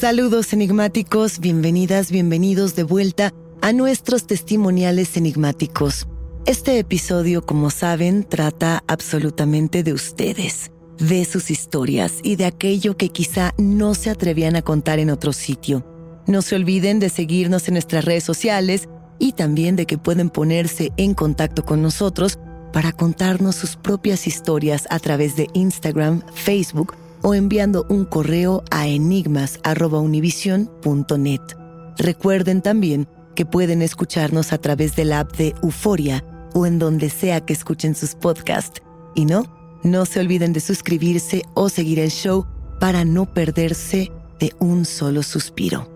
Saludos enigmáticos, bienvenidas, bienvenidos de vuelta a nuestros testimoniales enigmáticos. Este episodio, como saben, trata absolutamente de ustedes, de sus historias y de aquello que quizá no se atrevían a contar en otro sitio. No se olviden de seguirnos en nuestras redes sociales y también de que pueden ponerse en contacto con nosotros para contarnos sus propias historias a través de Instagram, Facebook o enviando un correo a enigmas.univision.net. Recuerden también que pueden escucharnos a través de la app de Euforia o en donde sea que escuchen sus podcasts. Y no, no se olviden de suscribirse o seguir el show para no perderse de un solo suspiro.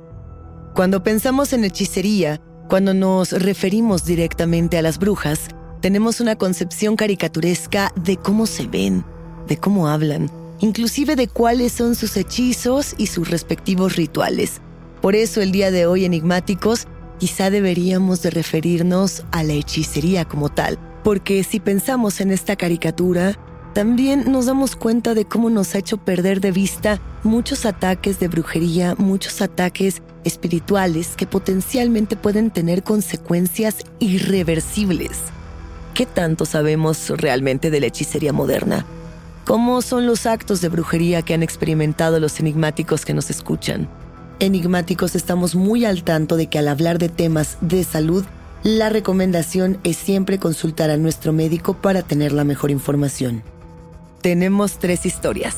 Cuando pensamos en hechicería, cuando nos referimos directamente a las brujas, tenemos una concepción caricaturesca de cómo se ven, de cómo hablan, inclusive de cuáles son sus hechizos y sus respectivos rituales. Por eso el día de hoy, enigmáticos, quizá deberíamos de referirnos a la hechicería como tal, porque si pensamos en esta caricatura, también nos damos cuenta de cómo nos ha hecho perder de vista muchos ataques de brujería, muchos ataques espirituales que potencialmente pueden tener consecuencias irreversibles. ¿Qué tanto sabemos realmente de la hechicería moderna? ¿Cómo son los actos de brujería que han experimentado los enigmáticos que nos escuchan? Enigmáticos estamos muy al tanto de que al hablar de temas de salud, la recomendación es siempre consultar a nuestro médico para tener la mejor información. Tenemos tres historias.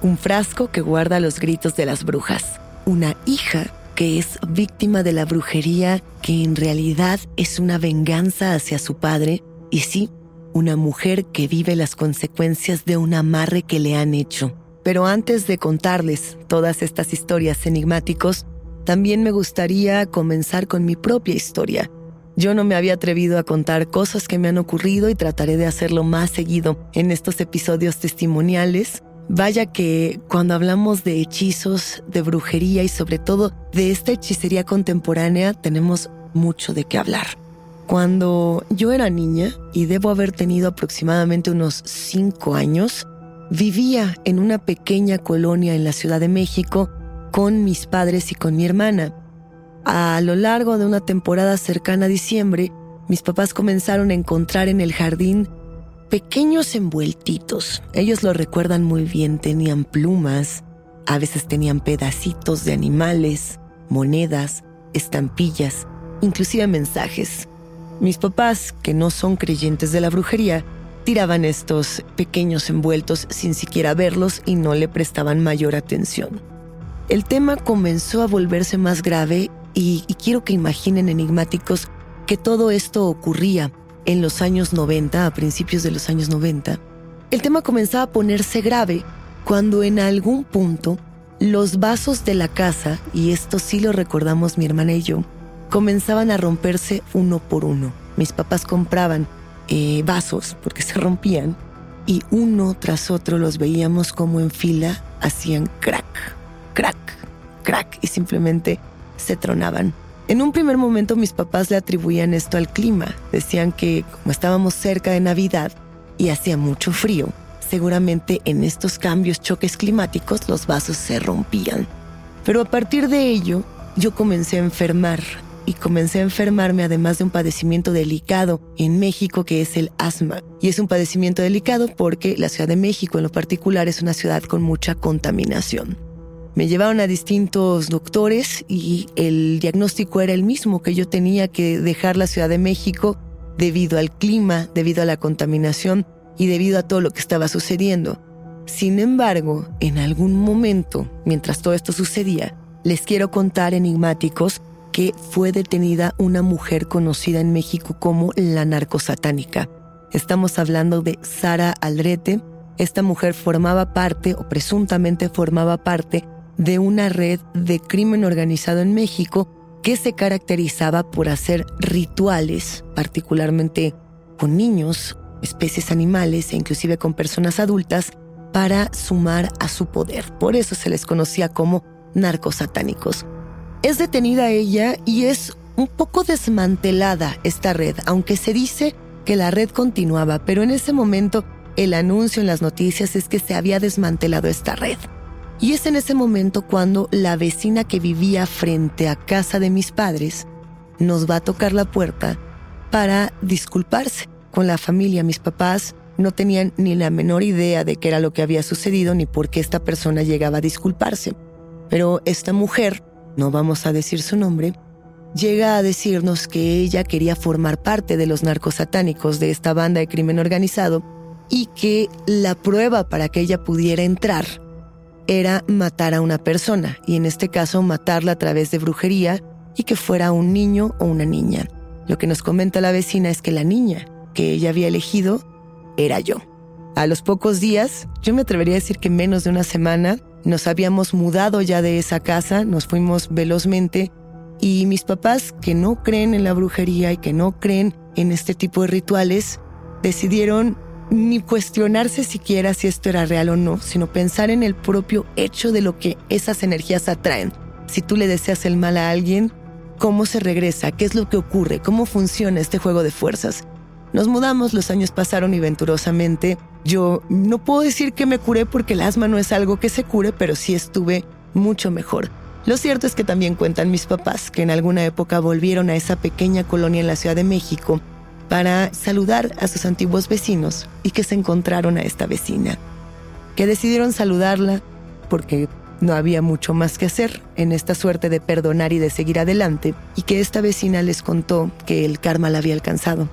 Un frasco que guarda los gritos de las brujas. Una hija que es víctima de la brujería que en realidad es una venganza hacia su padre. Y sí, una mujer que vive las consecuencias de un amarre que le han hecho. Pero antes de contarles todas estas historias enigmáticos, también me gustaría comenzar con mi propia historia. Yo no me había atrevido a contar cosas que me han ocurrido y trataré de hacerlo más seguido en estos episodios testimoniales. Vaya que cuando hablamos de hechizos, de brujería y sobre todo de esta hechicería contemporánea, tenemos mucho de qué hablar. Cuando yo era niña, y debo haber tenido aproximadamente unos cinco años, vivía en una pequeña colonia en la Ciudad de México con mis padres y con mi hermana. A lo largo de una temporada cercana a diciembre, mis papás comenzaron a encontrar en el jardín pequeños envueltitos. Ellos lo recuerdan muy bien, tenían plumas, a veces tenían pedacitos de animales, monedas, estampillas, inclusive mensajes. Mis papás, que no son creyentes de la brujería, tiraban estos pequeños envueltos sin siquiera verlos y no le prestaban mayor atención. El tema comenzó a volverse más grave y, quiero que imaginen enigmáticos que todo esto ocurría en los años 90, a principios de los años 90. El tema comenzaba a ponerse grave cuando en algún punto los vasos de la casa, y esto sí lo recordamos mi hermana y yo, comenzaban a romperse uno por uno. Mis papás compraban eh, vasos porque se rompían y uno tras otro los veíamos como en fila hacían crack, crack, crack y simplemente se tronaban. En un primer momento mis papás le atribuían esto al clima. Decían que como estábamos cerca de Navidad y hacía mucho frío, seguramente en estos cambios, choques climáticos, los vasos se rompían. Pero a partir de ello, yo comencé a enfermar y comencé a enfermarme además de un padecimiento delicado en México que es el asma. Y es un padecimiento delicado porque la Ciudad de México en lo particular es una ciudad con mucha contaminación. Me llevaron a distintos doctores y el diagnóstico era el mismo, que yo tenía que dejar la Ciudad de México debido al clima, debido a la contaminación y debido a todo lo que estaba sucediendo. Sin embargo, en algún momento, mientras todo esto sucedía, les quiero contar enigmáticos fue detenida una mujer conocida en México como la narcosatánica. Estamos hablando de Sara Aldrete. Esta mujer formaba parte, o presuntamente formaba parte, de una red de crimen organizado en México que se caracterizaba por hacer rituales, particularmente con niños, especies animales e inclusive con personas adultas, para sumar a su poder. Por eso se les conocía como narcosatánicos. Es detenida ella y es un poco desmantelada esta red, aunque se dice que la red continuaba, pero en ese momento el anuncio en las noticias es que se había desmantelado esta red. Y es en ese momento cuando la vecina que vivía frente a casa de mis padres nos va a tocar la puerta para disculparse con la familia. Mis papás no tenían ni la menor idea de qué era lo que había sucedido ni por qué esta persona llegaba a disculparse. Pero esta mujer, no vamos a decir su nombre, llega a decirnos que ella quería formar parte de los narcosatánicos de esta banda de crimen organizado y que la prueba para que ella pudiera entrar era matar a una persona, y en este caso matarla a través de brujería y que fuera un niño o una niña. Lo que nos comenta la vecina es que la niña que ella había elegido era yo. A los pocos días, yo me atrevería a decir que menos de una semana, nos habíamos mudado ya de esa casa, nos fuimos velozmente y mis papás, que no creen en la brujería y que no creen en este tipo de rituales, decidieron ni cuestionarse siquiera si esto era real o no, sino pensar en el propio hecho de lo que esas energías atraen. Si tú le deseas el mal a alguien, ¿cómo se regresa? ¿Qué es lo que ocurre? ¿Cómo funciona este juego de fuerzas? Nos mudamos, los años pasaron y venturosamente yo no puedo decir que me curé porque el asma no es algo que se cure, pero sí estuve mucho mejor. Lo cierto es que también cuentan mis papás que en alguna época volvieron a esa pequeña colonia en la Ciudad de México para saludar a sus antiguos vecinos y que se encontraron a esta vecina, que decidieron saludarla porque no había mucho más que hacer en esta suerte de perdonar y de seguir adelante, y que esta vecina les contó que el karma la había alcanzado,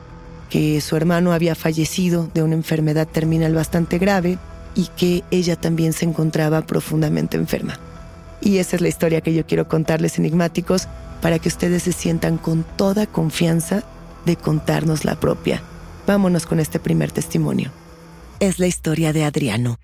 que su hermano había fallecido de una enfermedad terminal bastante grave y que ella también se encontraba profundamente enferma. Y esa es la historia que yo quiero contarles enigmáticos para que ustedes se sientan con toda confianza de contarnos la propia. Vámonos con este primer testimonio. Es la historia de Adriano.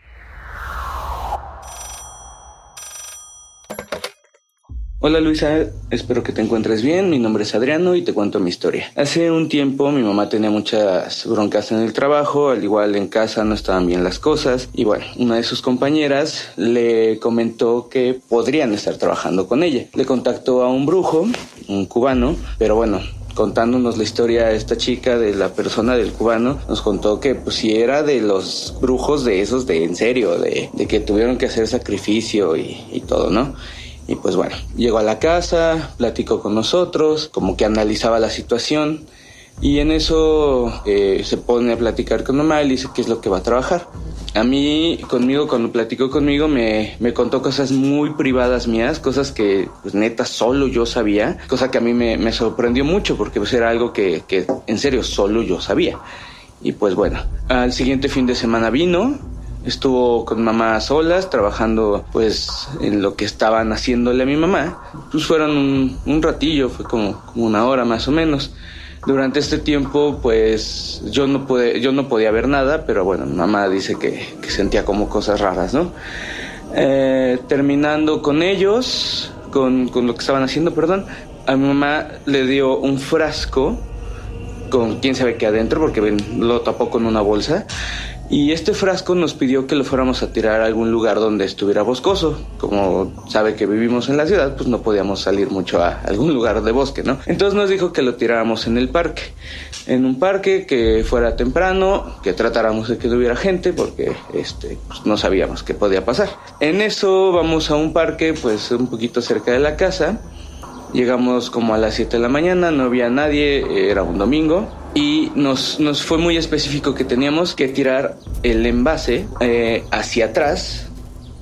Hola Luisa, espero que te encuentres bien. Mi nombre es Adriano y te cuento mi historia. Hace un tiempo mi mamá tenía muchas broncas en el trabajo, al igual en casa no estaban bien las cosas y bueno, una de sus compañeras le comentó que podrían estar trabajando con ella. Le contactó a un brujo, un cubano, pero bueno, contándonos la historia esta chica de la persona del cubano, nos contó que pues si era de los brujos de esos de en serio, de, que tuvieron que hacer sacrificio y todo, ¿no? Y pues bueno, llegó a la casa, platicó con nosotros, como que analizaba la situación. Y en eso eh, se pone a platicar con mamá y dice qué es lo que va a trabajar. A mí, conmigo, cuando platicó conmigo, me, me contó cosas muy privadas mías, cosas que, pues, neta, solo yo sabía, cosa que a mí me, me sorprendió mucho porque pues, era algo que, que, en serio, solo yo sabía. Y pues bueno, al siguiente fin de semana vino, estuvo con mamá a solas, trabajando pues en lo que estaban haciéndole a mi mamá. Pues fueron un, ratillo, fue como, como, una hora más o menos. Durante este tiempo pues yo no, pude, yo no podía ver nada, pero bueno, mamá dice que, que sentía como cosas raras, ¿no? Eh, terminando con ellos, con, con lo que estaban haciendo, perdón, a mi mamá le dio un frasco con quién sabe qué adentro, porque lo tapó con una bolsa. Y este frasco nos pidió que lo fuéramos a tirar a algún lugar donde estuviera boscoso. Como sabe que vivimos en la ciudad, pues no podíamos salir mucho a algún lugar de bosque, ¿no? Entonces nos dijo que lo tiráramos en el parque. En un parque que fuera temprano, que tratáramos de que no hubiera gente, porque este, pues no sabíamos qué podía pasar. En eso vamos a un parque, pues un poquito cerca de la casa. Llegamos como a las 7 de la mañana, no había nadie, era un domingo y nos, nos fue muy específico que teníamos que tirar el envase eh, hacia atrás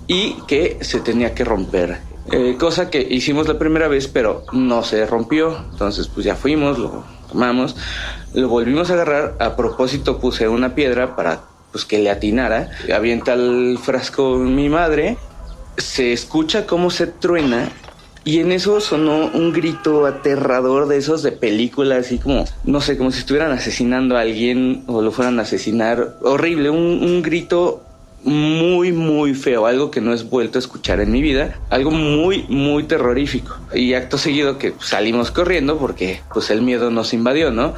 y que se tenía que romper. Eh, cosa que hicimos la primera vez, pero no se rompió. Entonces, pues ya fuimos, lo tomamos, lo volvimos a agarrar. A propósito, puse una piedra para pues que le atinara. Avienta el frasco mi madre. Se escucha cómo se truena y en eso sonó un grito aterrador de esos de película, así como, no sé, como si estuvieran asesinando a alguien o lo fueran a asesinar. Horrible, un, un grito muy, muy feo, algo que no he vuelto a escuchar en mi vida, algo muy, muy terrorífico. Y acto seguido que salimos corriendo porque pues el miedo nos invadió, ¿no?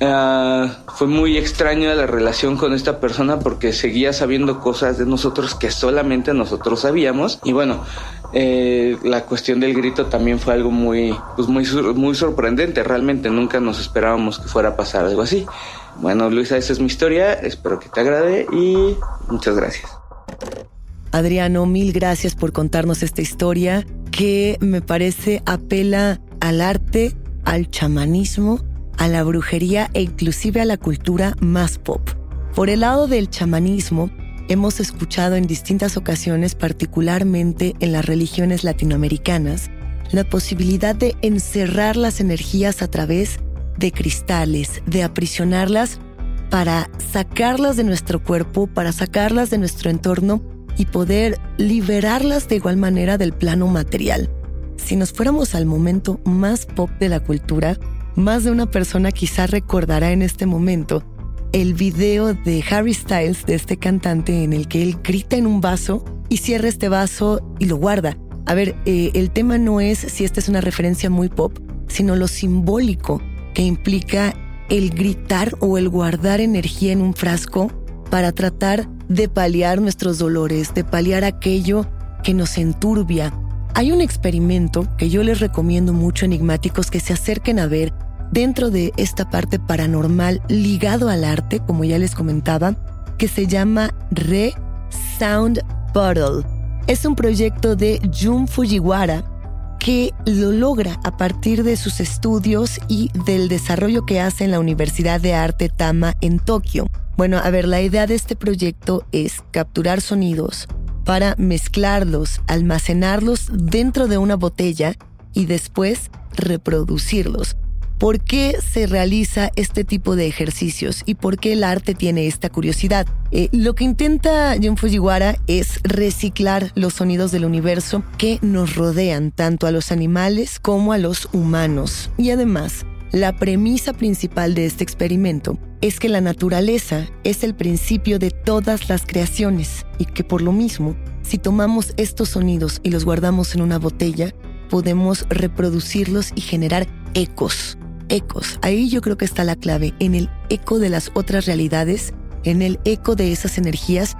Uh, fue muy extraña la relación con esta persona porque seguía sabiendo cosas de nosotros que solamente nosotros sabíamos. Y bueno, eh, la cuestión del grito también fue algo muy, pues muy, muy sorprendente. Realmente nunca nos esperábamos que fuera a pasar algo así. Bueno, Luisa, esa es mi historia. Espero que te agrade y muchas gracias. Adriano, mil gracias por contarnos esta historia que me parece apela al arte, al chamanismo, a la brujería e inclusive a la cultura más pop. Por el lado del chamanismo, hemos escuchado en distintas ocasiones, particularmente en las religiones latinoamericanas, la posibilidad de encerrar las energías a través de cristales, de aprisionarlas para sacarlas de nuestro cuerpo, para sacarlas de nuestro entorno y poder liberarlas de igual manera del plano material. Si nos fuéramos al momento más pop de la cultura, más de una persona quizá recordará en este momento el video de Harry Styles, de este cantante, en el que él grita en un vaso y cierra este vaso y lo guarda. A ver, eh, el tema no es si esta es una referencia muy pop, sino lo simbólico que implica el gritar o el guardar energía en un frasco para tratar de paliar nuestros dolores, de paliar aquello que nos enturbia. Hay un experimento que yo les recomiendo mucho enigmáticos que se acerquen a ver dentro de esta parte paranormal ligado al arte, como ya les comentaba, que se llama Re Sound Bottle. Es un proyecto de Jun Fujiwara que lo logra a partir de sus estudios y del desarrollo que hace en la Universidad de Arte Tama en Tokio. Bueno, a ver, la idea de este proyecto es capturar sonidos para mezclarlos, almacenarlos dentro de una botella y después reproducirlos. ¿Por qué se realiza este tipo de ejercicios y por qué el arte tiene esta curiosidad? Eh, lo que intenta Jun Fujiwara es reciclar los sonidos del universo que nos rodean, tanto a los animales como a los humanos. Y además, la premisa principal de este experimento es que la naturaleza es el principio de todas las creaciones y que por lo mismo, si tomamos estos sonidos y los guardamos en una botella, podemos reproducirlos y generar ecos ecos. Ahí yo creo que está la clave, en el eco de las otras realidades, en el eco de esas energías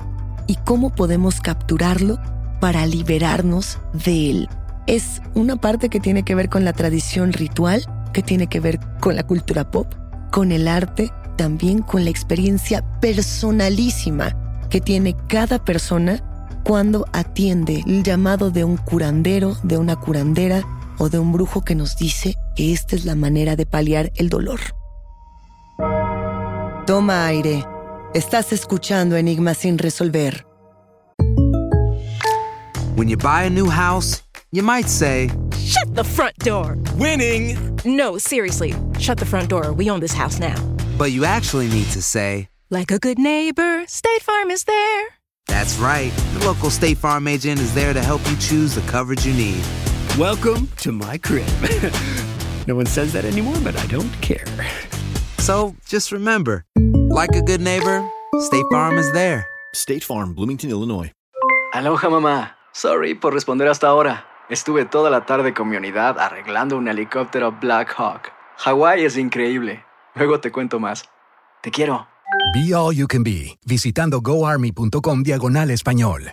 y cómo podemos capturarlo para liberarnos de él. Es una parte que tiene que ver con la tradición ritual, que tiene que ver con la cultura pop, con el arte, también con la experiencia personalísima que tiene cada persona cuando atiende el llamado de un curandero, de una curandera, o de un brujo que nos dice que esta es la manera de paliar el dolor. Toma aire. Estás escuchando Enigmas sin resolver. When you buy a new house, you might say, Shut the front door! Winning! No, seriously, shut the front door. We own this house now. but you actually need to say, Like a good neighbor, State Farm is there. That's right. The local State Farm agent is there to help you choose the coverage you need. Welcome to my crib. no one says that anymore, but I don't care. So just remember, like a good neighbor, State Farm is there. State Farm, Bloomington, Illinois. Aloha mamá. Sorry por responder hasta ahora. Estuve toda la tarde con mi unidad arreglando un helicóptero Black Hawk. Hawái es increíble. Luego te cuento más. Te quiero. Be All You Can Be, visitando goarmy.com diagonal español.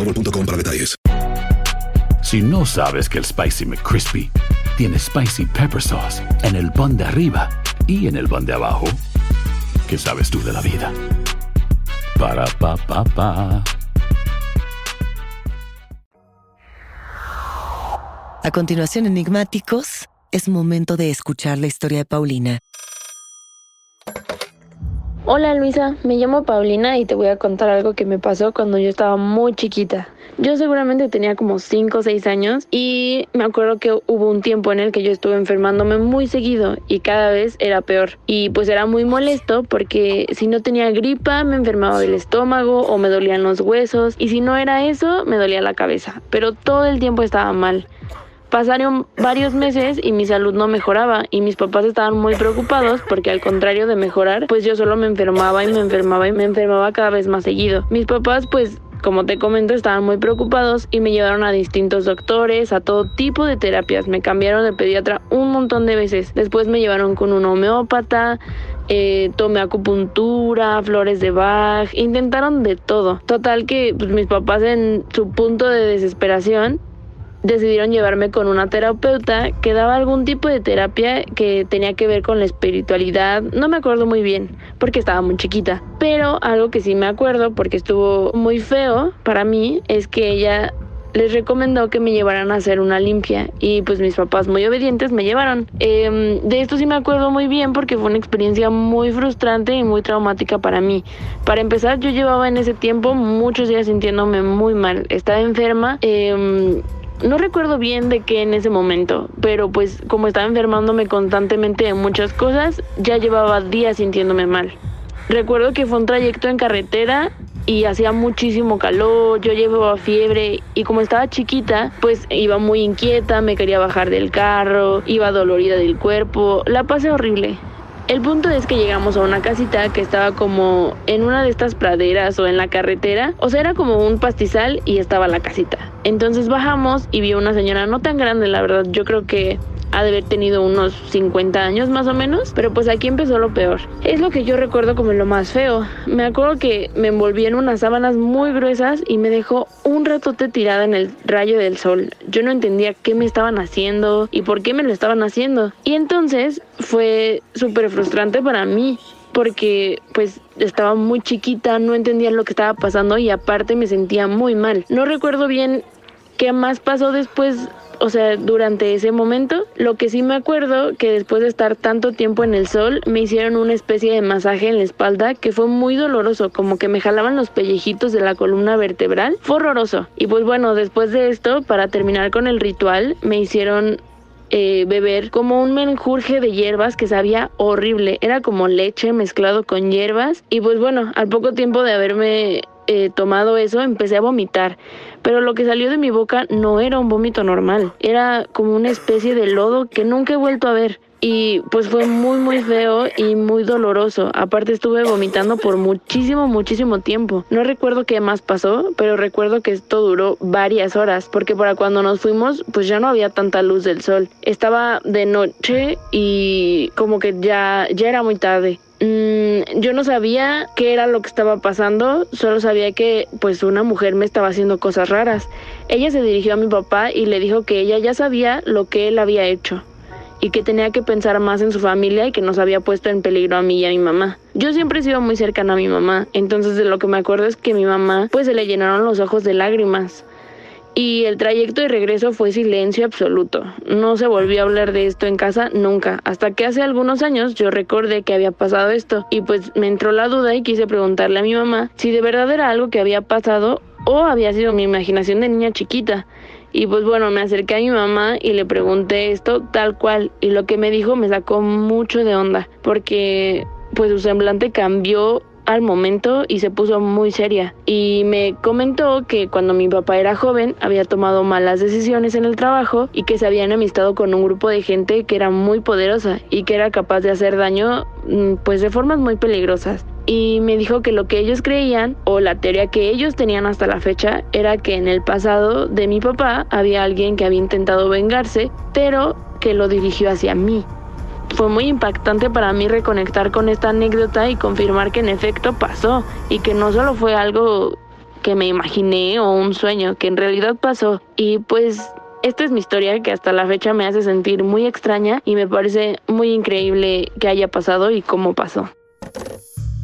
boostmobile.com para detalles. Si no sabes que el Spicy McCrispy tiene Spicy Pepper Sauce en el pan de arriba y en el pan de abajo, ¿qué sabes tú de la vida? Para, pa, pa, pa. A continuación, enigmáticos, es momento de escuchar la historia de Paulina. Hola Luisa, me llamo Paulina y te voy a contar algo que me pasó cuando yo estaba muy chiquita. Yo seguramente tenía como 5 o 6 años y me acuerdo que hubo un tiempo en el que yo estuve enfermándome muy seguido y cada vez era peor. Y pues era muy molesto porque si no tenía gripa me enfermaba del estómago o me dolían los huesos y si no era eso me dolía la cabeza. Pero todo el tiempo estaba mal. Pasaron varios meses y mi salud no mejoraba y mis papás estaban muy preocupados porque al contrario de mejorar, pues yo solo me enfermaba y me enfermaba y me enfermaba cada vez más seguido. Mis papás pues como te comento, estaban muy preocupados y me llevaron a distintos doctores, a todo tipo de terapias. Me cambiaron de pediatra un montón de veces. Después me llevaron con un homeópata, eh, tomé acupuntura, flores de Bach, intentaron de todo. Total que pues, mis papás en su punto de desesperación decidieron llevarme con una terapeuta que daba algún tipo de terapia que tenía que ver con la espiritualidad. No me acuerdo muy bien porque estaba muy chiquita, pero algo que sí me acuerdo porque estuvo muy feo para mí es que ella les recomendó que me llevaran a hacer una limpia y pues mis papás muy obedientes me llevaron. Eh, de esto sí me acuerdo muy bien porque fue una experiencia muy frustrante y muy traumática para mí. Para empezar yo llevaba en ese tiempo muchos días sintiéndome muy mal. Estaba enferma. Eh, no recuerdo bien de qué en ese momento, pero pues como estaba enfermándome constantemente de muchas cosas, ya llevaba días sintiéndome mal. Recuerdo que fue un trayecto en carretera y hacía muchísimo calor, yo llevaba fiebre y como estaba chiquita, pues iba muy inquieta, me quería bajar del carro, iba dolorida del cuerpo, la pasé horrible. El punto es que llegamos a una casita que estaba como en una de estas praderas o en la carretera, o sea, era como un pastizal y estaba la casita. Entonces bajamos y vi una señora no tan grande, la verdad, yo creo que ha de haber tenido unos 50 años más o menos, pero pues aquí empezó lo peor. Es lo que yo recuerdo como lo más feo. Me acuerdo que me envolví en unas sábanas muy gruesas y me dejó un ratote tirada en el rayo del sol. Yo no entendía qué me estaban haciendo y por qué me lo estaban haciendo. Y entonces fue súper frustrante para mí porque pues estaba muy chiquita, no entendía lo que estaba pasando y aparte me sentía muy mal. No recuerdo bien qué más pasó después o sea, durante ese momento. Lo que sí me acuerdo que después de estar tanto tiempo en el sol, me hicieron una especie de masaje en la espalda que fue muy doloroso, como que me jalaban los pellejitos de la columna vertebral. Fue horroroso. Y pues bueno, después de esto, para terminar con el ritual, me hicieron eh, beber como un menjurje de hierbas que sabía horrible. Era como leche mezclado con hierbas. Y pues bueno, al poco tiempo de haberme eh, tomado eso, empecé a vomitar. Pero lo que salió de mi boca no era un vómito normal. Era como una especie de lodo que nunca he vuelto a ver. Y pues fue muy muy feo y muy doloroso. Aparte estuve vomitando por muchísimo, muchísimo tiempo. No recuerdo qué más pasó, pero recuerdo que esto duró varias horas, porque para cuando nos fuimos pues ya no había tanta luz del sol. Estaba de noche y como que ya, ya era muy tarde. Mm, yo no sabía qué era lo que estaba pasando, solo sabía que pues una mujer me estaba haciendo cosas raras. Ella se dirigió a mi papá y le dijo que ella ya sabía lo que él había hecho y que tenía que pensar más en su familia y que nos había puesto en peligro a mí y a mi mamá. Yo siempre he sido muy cercana a mi mamá, entonces de lo que me acuerdo es que mi mamá pues se le llenaron los ojos de lágrimas. Y el trayecto de regreso fue silencio absoluto. No se volvió a hablar de esto en casa nunca, hasta que hace algunos años yo recordé que había pasado esto y pues me entró la duda y quise preguntarle a mi mamá si de verdad era algo que había pasado o había sido mi imaginación de niña chiquita. Y pues bueno, me acerqué a mi mamá y le pregunté esto tal cual. Y lo que me dijo me sacó mucho de onda porque pues su semblante cambió al momento y se puso muy seria. Y me comentó que cuando mi papá era joven había tomado malas decisiones en el trabajo y que se había enemistado con un grupo de gente que era muy poderosa y que era capaz de hacer daño mm, pues de formas muy peligrosas y me dijo que lo que ellos creían o la teoría que ellos tenían hasta la fecha era que en el pasado de mi papá había alguien que había intentado vengarse, pero que lo dirigió hacia mí. Fue muy impactante para mí reconectar con esta anécdota y confirmar que en efecto pasó y que no solo fue algo que me imaginé o un sueño, que en realidad pasó. Y pues esta es mi historia que hasta la fecha me hace sentir muy extraña y me parece muy increíble que haya pasado y cómo pasó.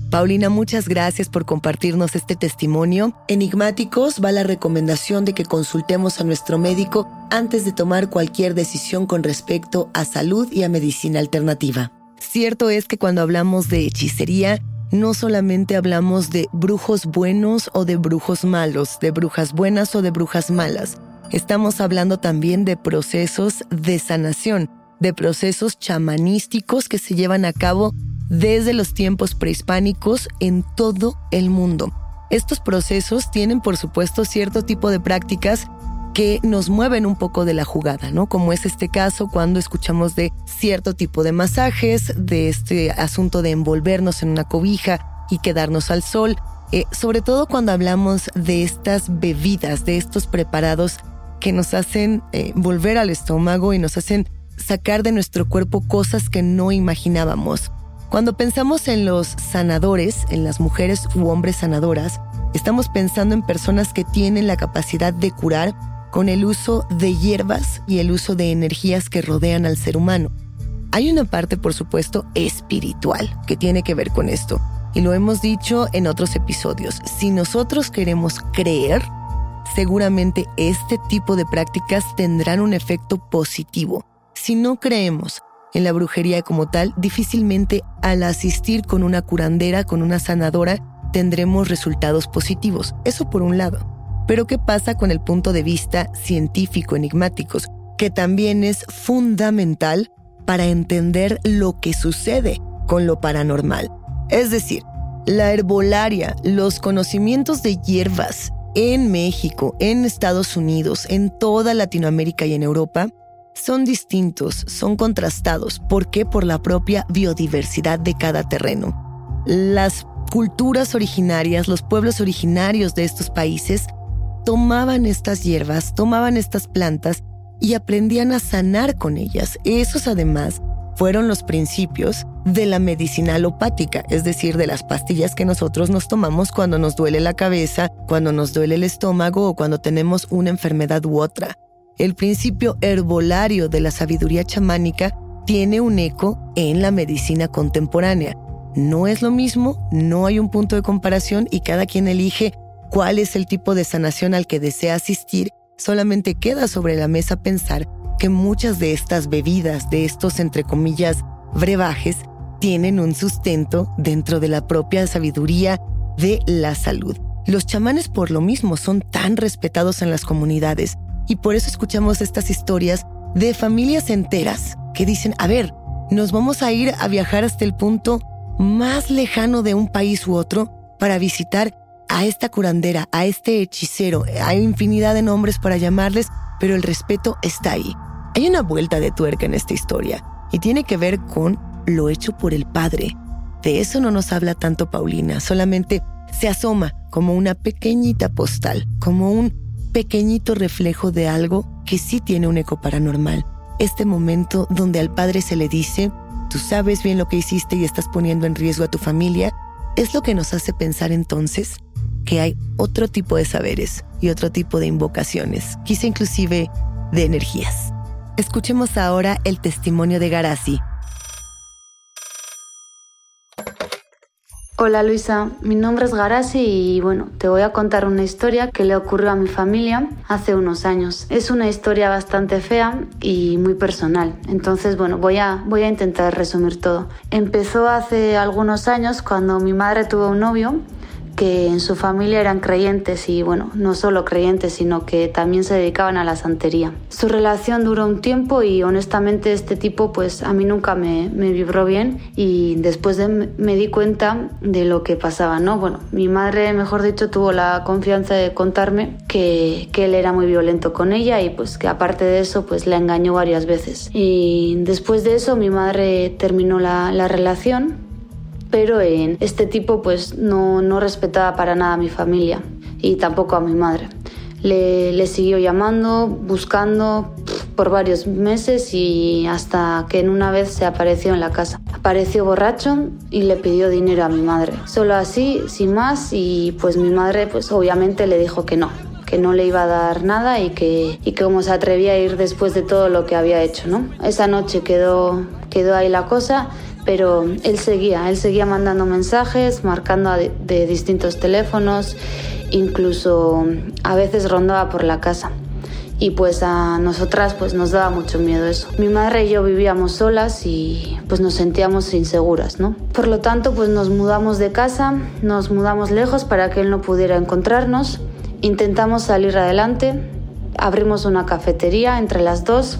Paulina, muchas gracias por compartirnos este testimonio. Enigmáticos va la recomendación de que consultemos a nuestro médico antes de tomar cualquier decisión con respecto a salud y a medicina alternativa. Cierto es que cuando hablamos de hechicería, no solamente hablamos de brujos buenos o de brujos malos, de brujas buenas o de brujas malas. Estamos hablando también de procesos de sanación, de procesos chamanísticos que se llevan a cabo desde los tiempos prehispánicos en todo el mundo. Estos procesos tienen, por supuesto, cierto tipo de prácticas que nos mueven un poco de la jugada, ¿no? Como es este caso cuando escuchamos de cierto tipo de masajes, de este asunto de envolvernos en una cobija y quedarnos al sol, eh, sobre todo cuando hablamos de estas bebidas, de estos preparados que nos hacen eh, volver al estómago y nos hacen sacar de nuestro cuerpo cosas que no imaginábamos. Cuando pensamos en los sanadores, en las mujeres u hombres sanadoras, estamos pensando en personas que tienen la capacidad de curar con el uso de hierbas y el uso de energías que rodean al ser humano. Hay una parte, por supuesto, espiritual que tiene que ver con esto. Y lo hemos dicho en otros episodios. Si nosotros queremos creer, seguramente este tipo de prácticas tendrán un efecto positivo. Si no creemos, en la brujería como tal, difícilmente al asistir con una curandera, con una sanadora, tendremos resultados positivos. Eso por un lado. Pero ¿qué pasa con el punto de vista científico enigmáticos? Que también es fundamental para entender lo que sucede con lo paranormal. Es decir, la herbolaria, los conocimientos de hierbas en México, en Estados Unidos, en toda Latinoamérica y en Europa, son distintos, son contrastados. ¿Por qué? Por la propia biodiversidad de cada terreno. Las culturas originarias, los pueblos originarios de estos países, tomaban estas hierbas, tomaban estas plantas y aprendían a sanar con ellas. Esos además fueron los principios de la medicina alopática, es decir, de las pastillas que nosotros nos tomamos cuando nos duele la cabeza, cuando nos duele el estómago o cuando tenemos una enfermedad u otra el principio herbolario de la sabiduría chamánica tiene un eco en la medicina contemporánea. No es lo mismo, no hay un punto de comparación y cada quien elige cuál es el tipo de sanación al que desea asistir. Solamente queda sobre la mesa pensar que muchas de estas bebidas, de estos entre comillas brebajes, tienen un sustento dentro de la propia sabiduría de la salud. Los chamanes por lo mismo son tan respetados en las comunidades y por eso escuchamos estas historias de familias enteras que dicen, a ver, nos vamos a ir a viajar hasta el punto más lejano de un país u otro para visitar a esta curandera, a este hechicero. Hay infinidad de nombres para llamarles, pero el respeto está ahí. Hay una vuelta de tuerca en esta historia y tiene que ver con lo hecho por el padre. De eso no nos habla tanto Paulina, solamente se asoma como una pequeñita postal, como un pequeñito reflejo de algo que sí tiene un eco paranormal. Este momento donde al padre se le dice tú sabes bien lo que hiciste y estás poniendo en riesgo a tu familia, es lo que nos hace pensar entonces que hay otro tipo de saberes y otro tipo de invocaciones, quizá inclusive de energías. Escuchemos ahora el testimonio de Garasi, Hola Luisa, mi nombre es Garasi y bueno, te voy a contar una historia que le ocurrió a mi familia hace unos años. Es una historia bastante fea y muy personal, entonces bueno, voy a, voy a intentar resumir todo. Empezó hace algunos años cuando mi madre tuvo un novio que en su familia eran creyentes y bueno, no solo creyentes, sino que también se dedicaban a la santería. Su relación duró un tiempo y honestamente este tipo pues a mí nunca me, me vibró bien y después de, me di cuenta de lo que pasaba, ¿no? Bueno, mi madre, mejor dicho, tuvo la confianza de contarme que, que él era muy violento con ella y pues que aparte de eso pues la engañó varias veces. Y después de eso mi madre terminó la, la relación pero en este tipo pues no, no respetaba para nada a mi familia y tampoco a mi madre. Le, le siguió llamando, buscando por varios meses y hasta que en una vez se apareció en la casa. Apareció borracho y le pidió dinero a mi madre. Solo así, sin más, y pues mi madre pues obviamente le dijo que no, que no le iba a dar nada y que, y que como se atrevía a ir después de todo lo que había hecho, ¿no? Esa noche quedó, quedó ahí la cosa pero él seguía, él seguía mandando mensajes, marcando de, distintos teléfonos, incluso a veces rondaba por la casa. Y pues a nosotras pues nos daba mucho miedo eso. Mi madre y yo vivíamos solas y pues nos sentíamos inseguras, ¿no? Por lo tanto pues nos mudamos de casa, nos mudamos lejos para que él no pudiera encontrarnos. Intentamos salir adelante, abrimos una cafetería entre las dos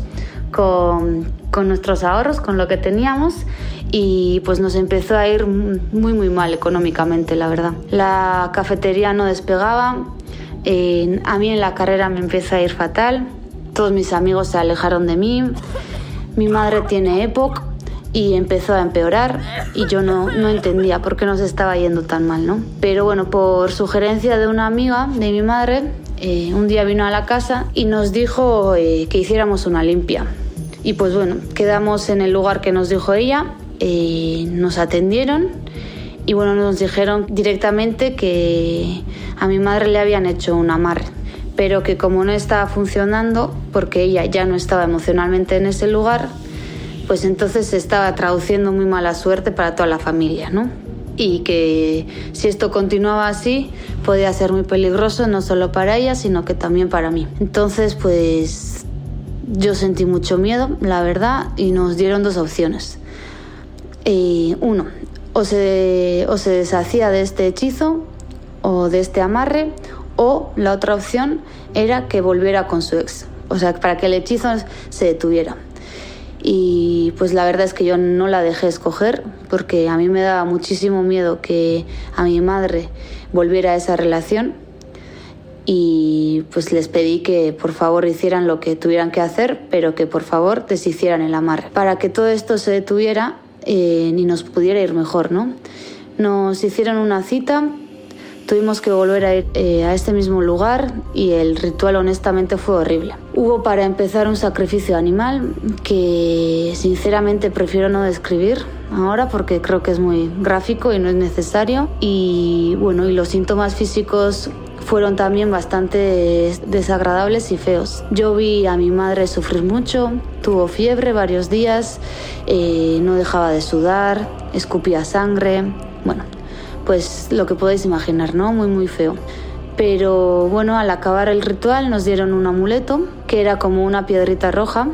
con, con nuestros ahorros, con lo que teníamos y pues nos empezó a ir muy muy mal económicamente, la verdad. La cafetería no despegaba, a mí en la carrera me empezó a ir fatal, todos mis amigos se alejaron de mí, mi madre tiene EPOC y empezó a empeorar y yo no, no entendía por qué nos estaba yendo tan mal, ¿no? Pero bueno, por sugerencia de una amiga de mi madre, eh, un día vino a la casa y nos dijo eh, que hiciéramos una limpia. Y pues bueno, quedamos en el lugar que nos dijo ella eh, nos atendieron y bueno, nos dijeron directamente que a mi madre le habían hecho un amarre, pero que como no estaba funcionando, porque ella ya no estaba emocionalmente en ese lugar, pues entonces se estaba traduciendo muy mala suerte para toda la familia, ¿no? Y que si esto continuaba así, podía ser muy peligroso no solo para ella, sino que también para mí. Entonces, pues yo sentí mucho miedo, la verdad, y nos dieron dos opciones uno, o se, o se deshacía de este hechizo o de este amarre, o la otra opción era que volviera con su ex, o sea, para que el hechizo se detuviera. Y pues la verdad es que yo no la dejé escoger porque a mí me daba muchísimo miedo que a mi madre volviera a esa relación y pues les pedí que por favor hicieran lo que tuvieran que hacer, pero que por favor deshicieran el amarre. Para que todo esto se detuviera, eh, ni nos pudiera ir mejor, ¿no? Nos hicieron una cita, tuvimos que volver a ir eh, a este mismo lugar y el ritual honestamente fue horrible. Hubo para empezar un sacrificio animal que sinceramente prefiero no describir ahora porque creo que es muy gráfico y no es necesario y bueno y los síntomas físicos fueron también bastante desagradables y feos. Yo vi a mi madre sufrir mucho, tuvo fiebre varios días, eh, no dejaba de sudar, escupía sangre, bueno, pues lo que podéis imaginar, ¿no? Muy, muy feo. Pero bueno, al acabar el ritual nos dieron un amuleto que era como una piedrita roja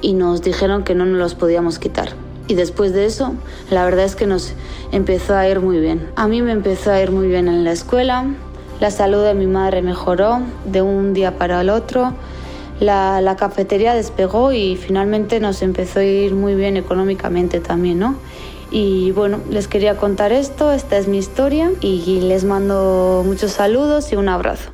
y nos dijeron que no nos los podíamos quitar. Y después de eso, la verdad es que nos empezó a ir muy bien. A mí me empezó a ir muy bien en la escuela, la salud de mi madre mejoró de un día para el otro. La, cafetería despegó y finalmente nos empezó a ir muy bien económicamente también, ¿no? Y bueno, les quería contar esto, esta es mi historia y les mando muchos saludos y un abrazo.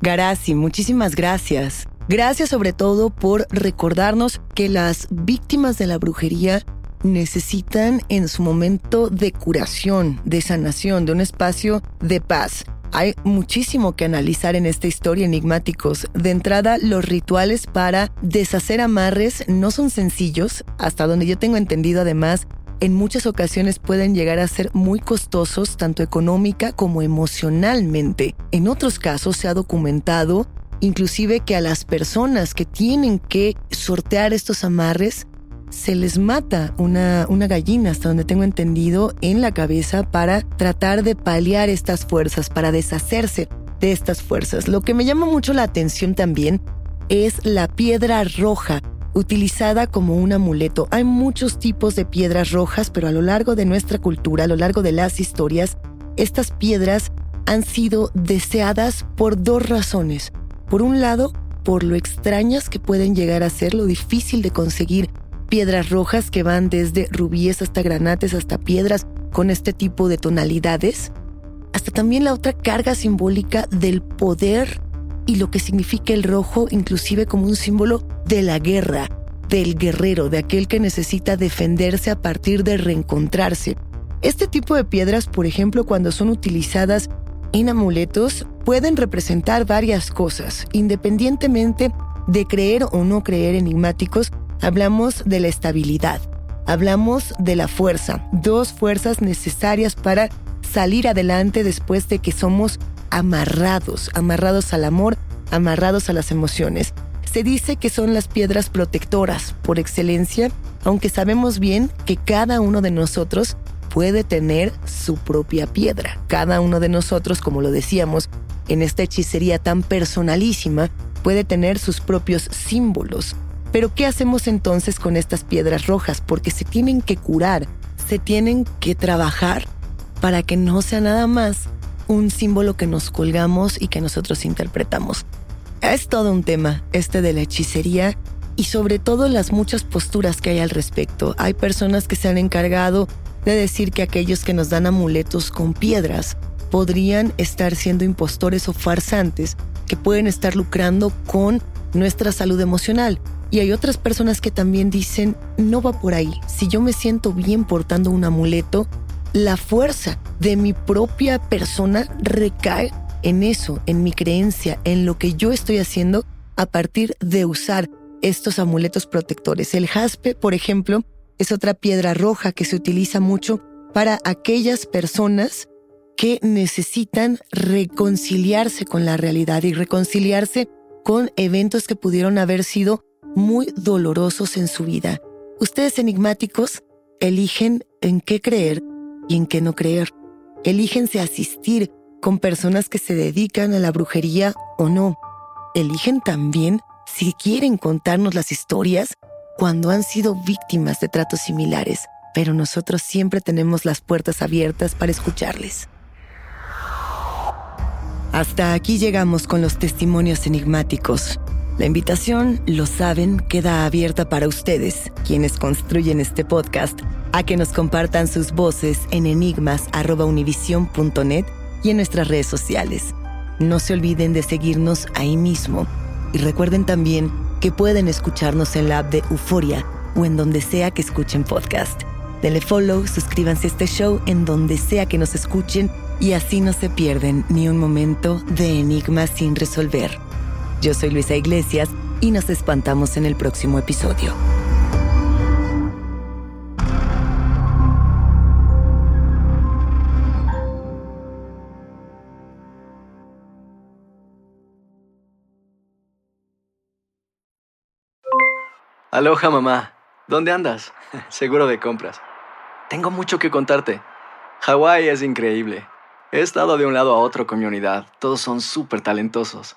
Garasi, muchísimas gracias. Gracias sobre todo por recordarnos que las víctimas de la brujería necesitan en su momento de curación, de sanación, de un espacio de paz Hay muchísimo que analizar en esta historia enigmáticos. De entrada, los rituales para deshacer amarres no son sencillos, hasta donde yo tengo entendido además, en muchas ocasiones pueden llegar a ser muy costosos tanto económica como emocionalmente. En otros casos se ha documentado inclusive que a las personas que tienen que sortear estos amarres se les mata una, una gallina, hasta donde tengo entendido, en la cabeza para tratar de paliar estas fuerzas, para deshacerse de estas fuerzas. Lo que me llama mucho la atención también es la piedra roja, utilizada como un amuleto. Hay muchos tipos de piedras rojas, pero a lo largo de nuestra cultura, a lo largo de las historias, estas piedras han sido deseadas por dos razones. Por un lado, por lo extrañas que pueden llegar a ser, lo difícil de conseguir piedras rojas que van desde rubíes hasta granates hasta piedras con este tipo de tonalidades, hasta también la otra carga simbólica del poder y lo que significa el rojo inclusive como un símbolo de la guerra, del guerrero, de aquel que necesita defenderse a partir de reencontrarse. Este tipo de piedras, por ejemplo, cuando son utilizadas en amuletos, pueden representar varias cosas, independientemente de creer o no creer enigmáticos, Hablamos de la estabilidad, hablamos de la fuerza, dos fuerzas necesarias para salir adelante después de que somos amarrados, amarrados al amor, amarrados a las emociones. Se dice que son las piedras protectoras por excelencia, aunque sabemos bien que cada uno de nosotros puede tener su propia piedra. Cada uno de nosotros, como lo decíamos, en esta hechicería tan personalísima, puede tener sus propios símbolos, pero ¿qué hacemos entonces con estas piedras rojas? Porque se tienen que curar, se tienen que trabajar para que no sea nada más un símbolo que nos colgamos y que nosotros interpretamos. Es todo un tema este de la hechicería y sobre todo las muchas posturas que hay al respecto. Hay personas que se han encargado de decir que aquellos que nos dan amuletos con piedras podrían estar siendo impostores o farsantes que pueden estar lucrando con nuestra salud emocional. Y hay otras personas que también dicen, no va por ahí. Si yo me siento bien portando un amuleto, la fuerza de mi propia persona recae en eso, en mi creencia, en lo que yo estoy haciendo a partir de usar estos amuletos protectores. El jaspe, por ejemplo, es otra piedra roja que se utiliza mucho para aquellas personas que necesitan reconciliarse con la realidad y reconciliarse con eventos que pudieron haber sido muy dolorosos en su vida. Ustedes enigmáticos eligen en qué creer y en qué no creer. Elígense asistir con personas que se dedican a la brujería o no. Eligen también si quieren contarnos las historias cuando han sido víctimas de tratos similares, pero nosotros siempre tenemos las puertas abiertas para escucharles. Hasta aquí llegamos con los testimonios enigmáticos. La invitación, lo saben, queda abierta para ustedes, quienes construyen este podcast, a que nos compartan sus voces en enigmas.univision.net y en nuestras redes sociales. No se olviden de seguirnos ahí mismo y recuerden también que pueden escucharnos en la app de Euforia o en donde sea que escuchen podcast. Denle follow, suscríbanse a este show en donde sea que nos escuchen y así no se pierden ni un momento de enigmas sin resolver. Yo soy Luisa Iglesias y nos espantamos en el próximo episodio. Aloha mamá, ¿dónde andas? Seguro de compras. Tengo mucho que contarte. Hawái es increíble. He estado de un lado a otro con mi unidad. Todos son súper talentosos.